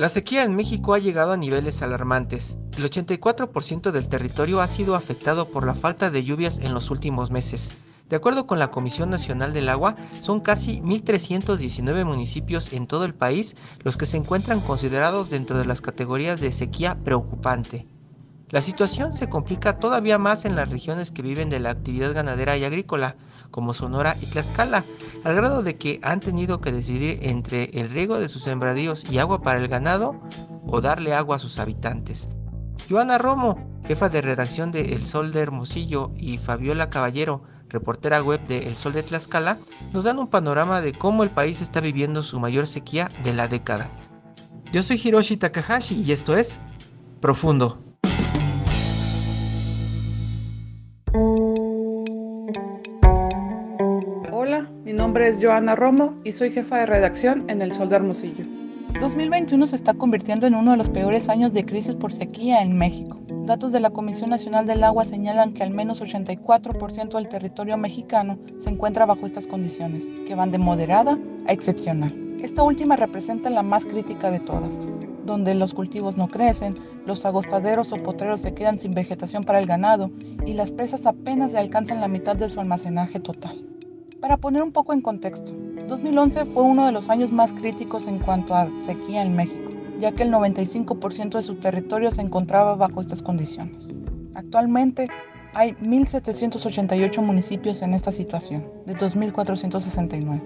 La sequía en México ha llegado a niveles alarmantes. El 84% del territorio ha sido afectado por la falta de lluvias en los últimos meses. De acuerdo con la Comisión Nacional del Agua, son casi 1.319 municipios en todo el país los que se encuentran considerados dentro de las categorías de sequía preocupante. La situación se complica todavía más en las regiones que viven de la actividad ganadera y agrícola, como Sonora y Tlaxcala, al grado de que han tenido que decidir entre el riego de sus sembradíos y agua para el ganado o darle agua a sus habitantes. Joana Romo, jefa de redacción de El Sol de Hermosillo, y Fabiola Caballero, reportera web de El Sol de Tlaxcala, nos dan un panorama de cómo el país está viviendo su mayor sequía de la década. Yo soy Hiroshi Takahashi y esto es Profundo. Nombre es Joana Romo y soy jefa de redacción en El Sol de Hermosillo. 2021 se está convirtiendo en uno de los peores años de crisis por sequía en México. Datos de la Comisión Nacional del Agua señalan que al menos 84% del territorio mexicano se encuentra bajo estas condiciones, que van de moderada a excepcional. Esta última representa la más crítica de todas, donde los cultivos no crecen, los agostaderos o potreros se quedan sin vegetación para el ganado y las presas apenas alcanzan la mitad de su almacenaje total. Para poner un poco en contexto, 2011 fue uno de los años más críticos en cuanto a sequía en México, ya que el 95% de su territorio se encontraba bajo estas condiciones. Actualmente hay 1.788 municipios en esta situación, de 2.469.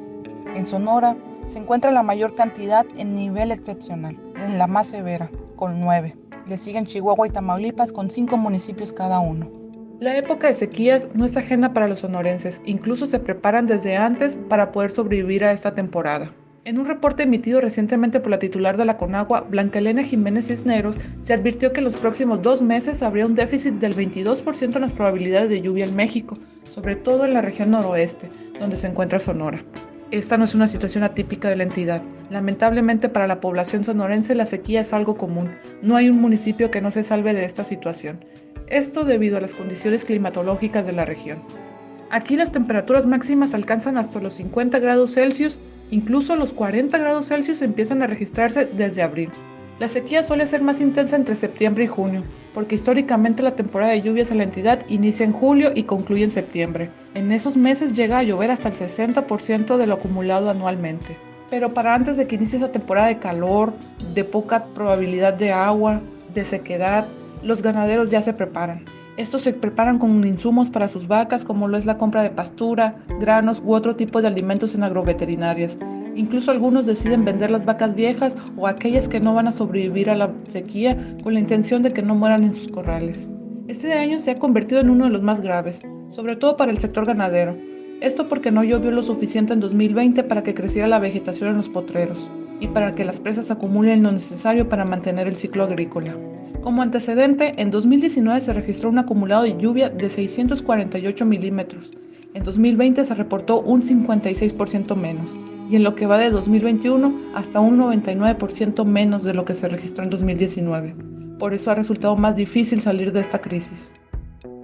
En Sonora se encuentra la mayor cantidad en nivel excepcional, en la más severa, con 9. Le siguen Chihuahua y Tamaulipas con 5 municipios cada uno. La época de sequías no es ajena para los sonorenses, incluso se preparan desde antes para poder sobrevivir a esta temporada. En un reporte emitido recientemente por la titular de la Conagua, Blanca Elena Jiménez Cisneros, se advirtió que en los próximos dos meses habría un déficit del 22% en las probabilidades de lluvia en México, sobre todo en la región noroeste, donde se encuentra Sonora. Esta no es una situación atípica de la entidad. Lamentablemente para la población sonorense la sequía es algo común. No hay un municipio que no se salve de esta situación esto debido a las condiciones climatológicas de la región. Aquí las temperaturas máximas alcanzan hasta los 50 grados Celsius, incluso los 40 grados Celsius empiezan a registrarse desde abril. La sequía suele ser más intensa entre septiembre y junio, porque históricamente la temporada de lluvias en la entidad inicia en julio y concluye en septiembre. En esos meses llega a llover hasta el 60% de lo acumulado anualmente. Pero para antes de que inicie esa temporada de calor, de poca probabilidad de agua, de sequedad, los ganaderos ya se preparan. Estos se preparan con insumos para sus vacas, como lo es la compra de pastura, granos u otro tipo de alimentos en agroveterinarias. Incluso algunos deciden vender las vacas viejas o aquellas que no van a sobrevivir a la sequía con la intención de que no mueran en sus corrales. Este año se ha convertido en uno de los más graves, sobre todo para el sector ganadero. Esto porque no llovió lo suficiente en 2020 para que creciera la vegetación en los potreros y para que las presas acumulen lo necesario para mantener el ciclo agrícola. Como antecedente, en 2019 se registró un acumulado de lluvia de 648 milímetros. En 2020 se reportó un 56% menos y en lo que va de 2021 hasta un 99% menos de lo que se registró en 2019. Por eso ha resultado más difícil salir de esta crisis.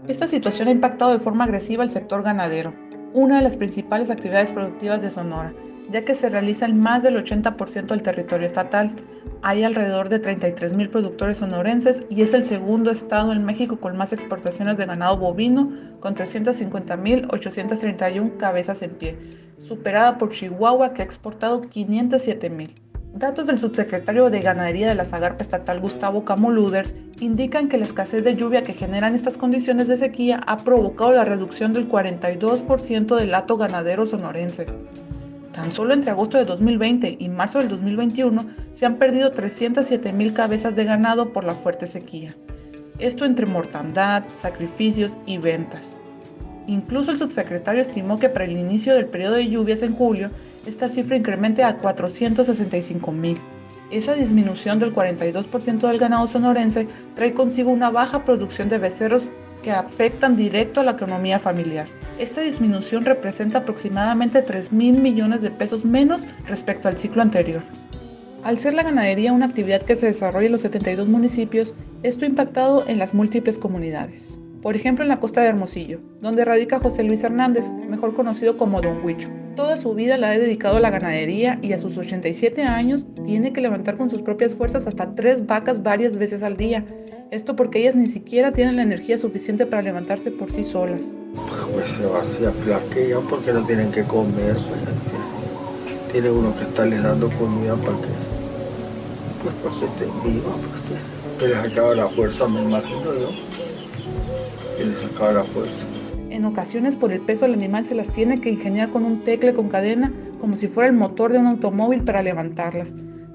Esta situación ha impactado de forma agresiva al sector ganadero, una de las principales actividades productivas de Sonora, ya que se realiza en más del 80% del territorio estatal. Hay alrededor de 33.000 productores sonorenses y es el segundo estado en México con más exportaciones de ganado bovino, con 350.831 cabezas en pie, superada por Chihuahua que ha exportado 507.000. Datos del subsecretario de Ganadería de la Zagarpa Estatal Gustavo Camoluders indican que la escasez de lluvia que generan estas condiciones de sequía ha provocado la reducción del 42% del hato ganadero sonorense. Tan solo entre agosto de 2020 y marzo del 2021 se han perdido 307 mil cabezas de ganado por la fuerte sequía. Esto entre mortandad, sacrificios y ventas. Incluso el subsecretario estimó que para el inicio del periodo de lluvias en julio, esta cifra incremente a 465 mil. Esa disminución del 42% del ganado sonorense trae consigo una baja producción de becerros que afectan directo a la economía familiar. Esta disminución representa aproximadamente 3 mil millones de pesos menos respecto al ciclo anterior. Al ser la ganadería una actividad que se desarrolla en los 72 municipios, esto ha impactado en las múltiples comunidades. Por ejemplo, en la costa de Hermosillo, donde radica José Luis Hernández, mejor conocido como Don Huicho. Toda su vida la ha dedicado a la ganadería y a sus 87 años tiene que levantar con sus propias fuerzas hasta tres vacas varias veces al día, esto porque ellas ni siquiera tienen la energía suficiente para levantarse por sí solas. Pues se va a flaquean porque no tienen que comer. Pues, tiene uno que estarles dando comida para que, pues, para que estén vivos. Que les acaba la fuerza, me imagino yo. Que les acaba la fuerza. En ocasiones por el peso del animal se las tiene que ingeniar con un tecle con cadena como si fuera el motor de un automóvil para levantarlas.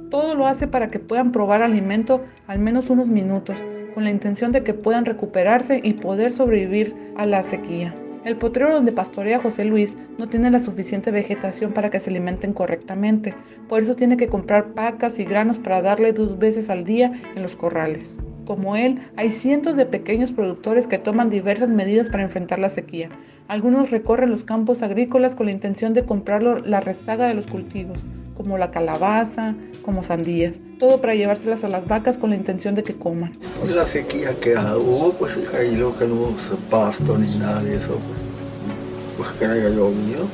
Todo lo hace para que puedan probar alimento al menos unos minutos, con la intención de que puedan recuperarse y poder sobrevivir a la sequía. El potrero donde pastorea José Luis no tiene la suficiente vegetación para que se alimenten correctamente, por eso tiene que comprar pacas y granos para darle dos veces al día en los corrales. Como él, hay cientos de pequeños productores que toman diversas medidas para enfrentar la sequía. Algunos recorren los campos agrícolas con la intención de comprar la rezaga de los cultivos, como la calabaza, como sandías, todo para llevárselas a las vacas con la intención de que coman. Pues la sequía que hubo, pues hija, y lo que no hubo pasto ni nada de eso, pues, pues que no haya llovido.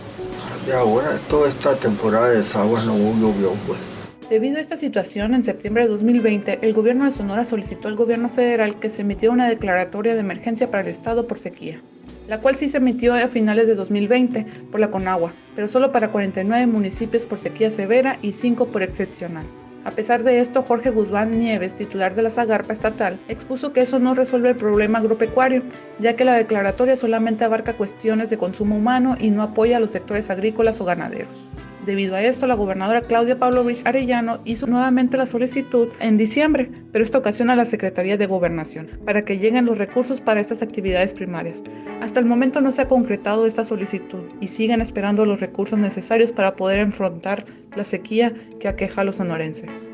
Y ahora, toda esta temporada de desaguas no hubo llovió, pues. Debido a esta situación, en septiembre de 2020, el gobierno de Sonora solicitó al gobierno federal que se emitiera una declaratoria de emergencia para el estado por sequía la cual sí se emitió a finales de 2020 por la Conagua, pero solo para 49 municipios por sequía severa y 5 por excepcional. A pesar de esto, Jorge Guzmán Nieves, titular de la Zagarpa estatal, expuso que eso no resuelve el problema agropecuario, ya que la declaratoria solamente abarca cuestiones de consumo humano y no apoya a los sectores agrícolas o ganaderos. Debido a esto, la gobernadora Claudia Pavlovich Arellano hizo nuevamente la solicitud en diciembre, pero esta ocasión a la Secretaría de Gobernación, para que lleguen los recursos para estas actividades primarias. Hasta el momento no se ha concretado esta solicitud y siguen esperando los recursos necesarios para poder enfrentar la sequía que aqueja a los sonorenses.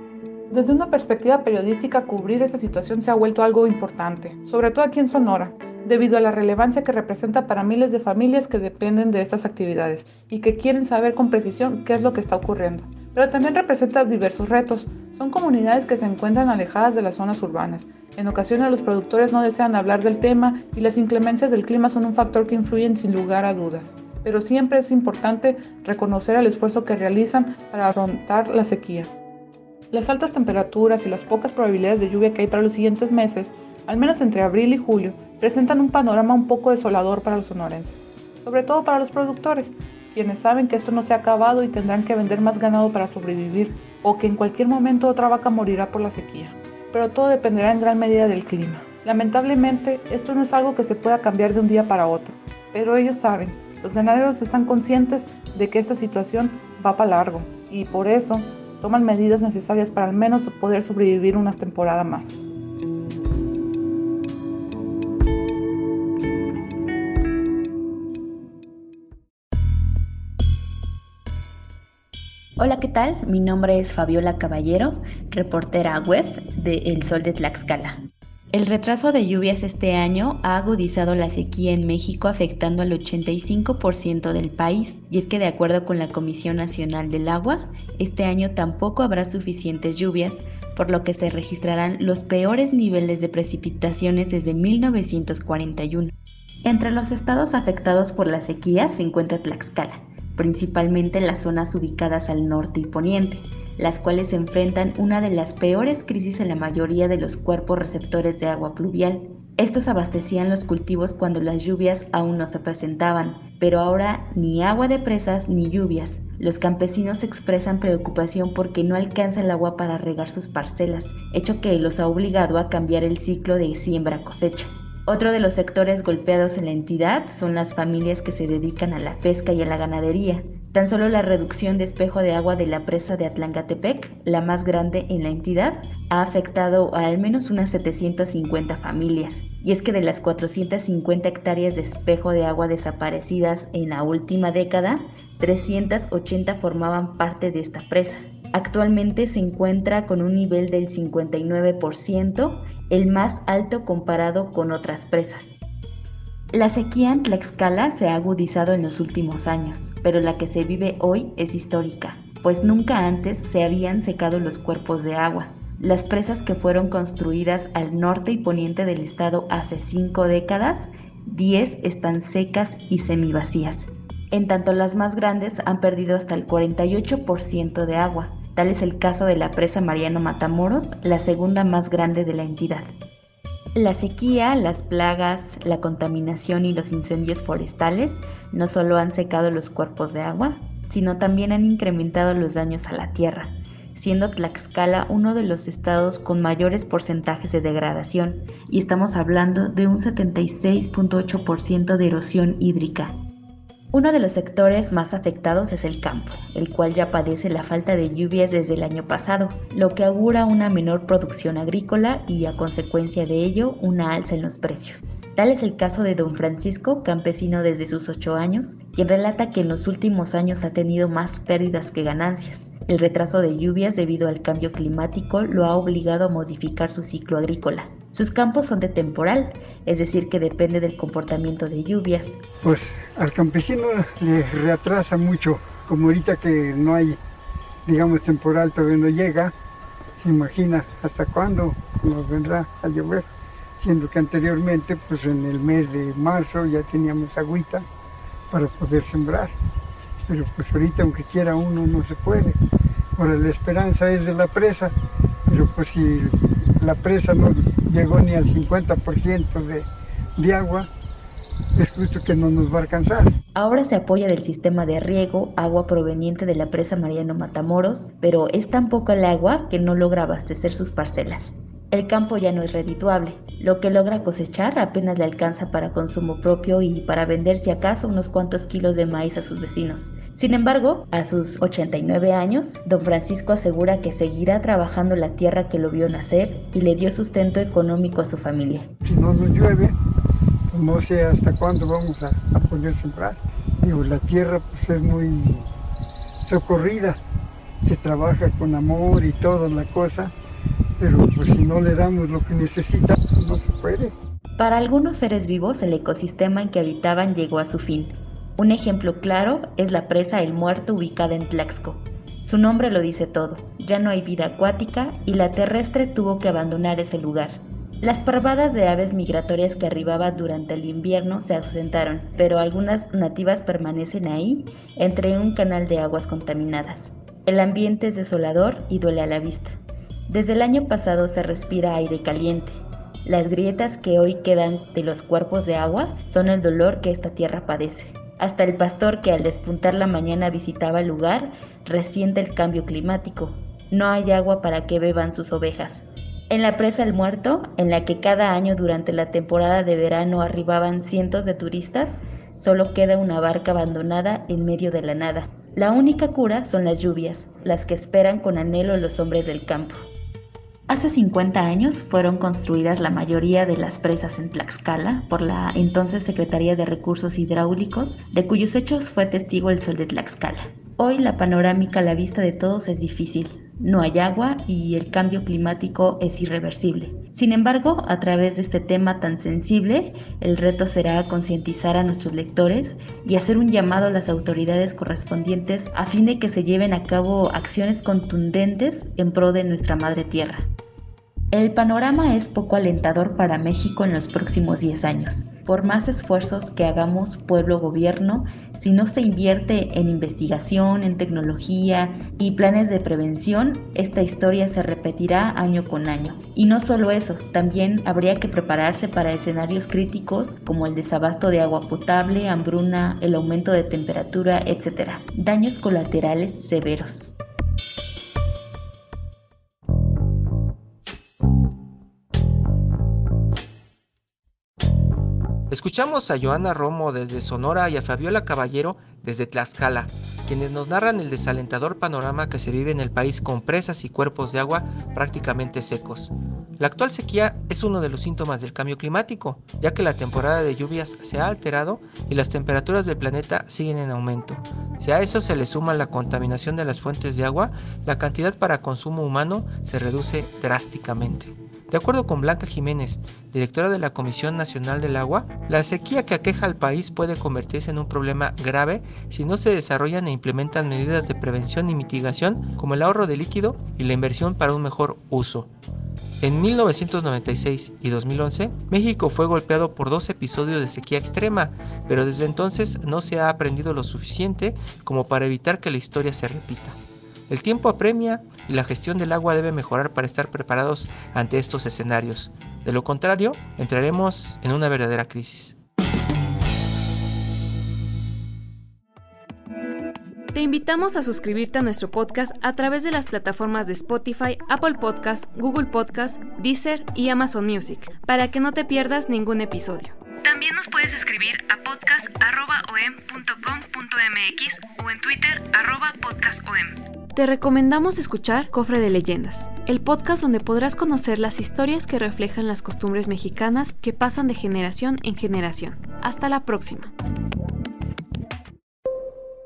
Desde una perspectiva periodística, cubrir esta situación se ha vuelto algo importante, sobre todo aquí en Sonora, debido a la relevancia que representa para miles de familias que dependen de estas actividades y que quieren saber con precisión qué es lo que está ocurriendo. Pero también representa diversos retos. Son comunidades que se encuentran alejadas de las zonas urbanas. En ocasiones los productores no desean hablar del tema y las inclemencias del clima son un factor que influyen sin lugar a dudas. Pero siempre es importante reconocer el esfuerzo que realizan para afrontar la sequía. Las altas temperaturas y las pocas probabilidades de lluvia que hay para los siguientes meses, al menos entre abril y julio, presentan un panorama un poco desolador para los sonorenses, sobre todo para los productores, quienes saben que esto no se ha acabado y tendrán que vender más ganado para sobrevivir, o que en cualquier momento otra vaca morirá por la sequía. Pero todo dependerá en gran medida del clima. Lamentablemente, esto no es algo que se pueda cambiar de un día para otro, pero ellos saben, los ganaderos están conscientes de que esta situación va para largo y por eso toman medidas necesarias para al menos poder sobrevivir unas temporadas más. Hola, ¿qué tal? Mi nombre es Fabiola Caballero, reportera web de El Sol de Tlaxcala. El retraso de lluvias este año ha agudizado la sequía en México afectando al 85% del país y es que de acuerdo con la Comisión Nacional del Agua, este año tampoco habrá suficientes lluvias, por lo que se registrarán los peores niveles de precipitaciones desde 1941. Entre los estados afectados por la sequía se encuentra Tlaxcala, principalmente las zonas ubicadas al norte y poniente, las cuales enfrentan una de las peores crisis en la mayoría de los cuerpos receptores de agua pluvial. Estos abastecían los cultivos cuando las lluvias aún no se presentaban, pero ahora ni agua de presas ni lluvias. Los campesinos expresan preocupación porque no alcanza el agua para regar sus parcelas, hecho que los ha obligado a cambiar el ciclo de siembra-cosecha. Otro de los sectores golpeados en la entidad son las familias que se dedican a la pesca y a la ganadería. Tan solo la reducción de espejo de agua de la presa de Atlangatepec, la más grande en la entidad, ha afectado a al menos unas 750 familias. Y es que de las 450 hectáreas de espejo de agua desaparecidas en la última década, 380 formaban parte de esta presa. Actualmente se encuentra con un nivel del 59%, el más alto comparado con otras presas. La sequía en Tlaxcala se ha agudizado en los últimos años, pero la que se vive hoy es histórica, pues nunca antes se habían secado los cuerpos de agua. Las presas que fueron construidas al norte y poniente del estado hace cinco décadas, 10 están secas y semivacías. En tanto las más grandes han perdido hasta el 48% de agua. Tal es el caso de la presa Mariano Matamoros, la segunda más grande de la entidad. La sequía, las plagas, la contaminación y los incendios forestales no solo han secado los cuerpos de agua, sino también han incrementado los daños a la tierra, siendo Tlaxcala uno de los estados con mayores porcentajes de degradación, y estamos hablando de un 76.8% de erosión hídrica. Uno de los sectores más afectados es el campo, el cual ya padece la falta de lluvias desde el año pasado, lo que augura una menor producción agrícola y a consecuencia de ello una alza en los precios. Tal es el caso de don Francisco, campesino desde sus ocho años, quien relata que en los últimos años ha tenido más pérdidas que ganancias. El retraso de lluvias debido al cambio climático lo ha obligado a modificar su ciclo agrícola. Sus campos son de temporal, es decir, que depende del comportamiento de lluvias. Pues al campesino le retrasa mucho, como ahorita que no hay, digamos, temporal, todavía no llega, se imagina hasta cuándo nos vendrá a llover, siendo que anteriormente, pues en el mes de marzo ya teníamos agüita para poder sembrar, pero pues ahorita aunque quiera uno no se puede. Ahora la esperanza es de la presa, pero pues si la presa no llegó ni al 50% de, de agua, es justo que no nos va a alcanzar. Ahora se apoya del sistema de riego, agua proveniente de la presa Mariano Matamoros, pero es tan poca el agua que no logra abastecer sus parcelas. El campo ya no es redituable. Lo que logra cosechar apenas le alcanza para consumo propio y para vender si acaso unos cuantos kilos de maíz a sus vecinos. Sin embargo, a sus 89 años, don Francisco asegura que seguirá trabajando la tierra que lo vio nacer y le dio sustento económico a su familia. Si no nos llueve, pues no sé hasta cuándo vamos a, a poder sembrar. Digo, la tierra pues es muy socorrida, se trabaja con amor y toda la cosa, pero pues si no le damos lo que necesita, pues, no se puede. Para algunos seres vivos, el ecosistema en que habitaban llegó a su fin. Un ejemplo claro es la presa El Muerto ubicada en Tlaxco. Su nombre lo dice todo, ya no hay vida acuática y la terrestre tuvo que abandonar ese lugar. Las parvadas de aves migratorias que arribaban durante el invierno se ausentaron, pero algunas nativas permanecen ahí, entre un canal de aguas contaminadas. El ambiente es desolador y duele a la vista. Desde el año pasado se respira aire caliente. Las grietas que hoy quedan de los cuerpos de agua son el dolor que esta tierra padece. Hasta el pastor que al despuntar la mañana visitaba el lugar resiente el cambio climático. No hay agua para que beban sus ovejas. En la presa El Muerto, en la que cada año durante la temporada de verano arribaban cientos de turistas, solo queda una barca abandonada en medio de la nada. La única cura son las lluvias, las que esperan con anhelo los hombres del campo. Hace 50 años fueron construidas la mayoría de las presas en Tlaxcala por la entonces Secretaría de Recursos Hidráulicos, de cuyos hechos fue testigo el sol de Tlaxcala. Hoy la panorámica a la vista de todos es difícil. No hay agua y el cambio climático es irreversible. Sin embargo, a través de este tema tan sensible, el reto será concientizar a nuestros lectores y hacer un llamado a las autoridades correspondientes a fin de que se lleven a cabo acciones contundentes en pro de nuestra madre tierra. El panorama es poco alentador para México en los próximos 10 años. Por más esfuerzos que hagamos pueblo-gobierno, si no se invierte en investigación, en tecnología y planes de prevención, esta historia se repetirá año con año. Y no solo eso, también habría que prepararse para escenarios críticos como el desabasto de agua potable, hambruna, el aumento de temperatura, etc. Daños colaterales severos. Escuchamos a Joana Romo desde Sonora y a Fabiola Caballero desde Tlaxcala. quienes nos narran el desalentador panorama que se vive en el país con presas y cuerpos de agua prácticamente secos. La actual sequía es uno de los síntomas del cambio climático, ya que la temporada de lluvias se ha alterado y las temperaturas del planeta siguen en aumento. Si a eso se le suma la contaminación de las fuentes de agua, la cantidad para consumo humano se reduce drásticamente. De acuerdo con Blanca Jiménez, directora de la Comisión Nacional del Agua, la sequía que aqueja al país puede convertirse en un problema grave si no se desarrollan e implementan medidas de prevención y mitigación como el ahorro de líquido y la inversión para un mejor uso. En 1996 y 2011, México fue golpeado por dos episodios de sequía extrema, pero desde entonces no se ha aprendido lo suficiente como para evitar que la historia se repita. El tiempo apremia y la gestión del agua debe mejorar para estar preparados ante estos escenarios. De lo contrario, entraremos en una verdadera crisis. Te invitamos a suscribirte a nuestro podcast a través de las plataformas de Spotify, Apple Podcast, Google Podcast, Deezer y Amazon Music, para que no te pierdas ningún episodio. También nos puedes escribir a podcast.om.com.mx o en Twitter podcastom. Te recomendamos escuchar Cofre de Leyendas, el podcast donde podrás conocer las historias que reflejan las costumbres mexicanas que pasan de generación en generación. Hasta la próxima.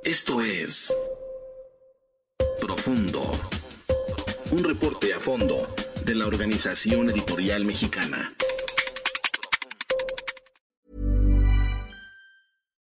Esto es Profundo, un reporte a fondo de la Organización Editorial Mexicana.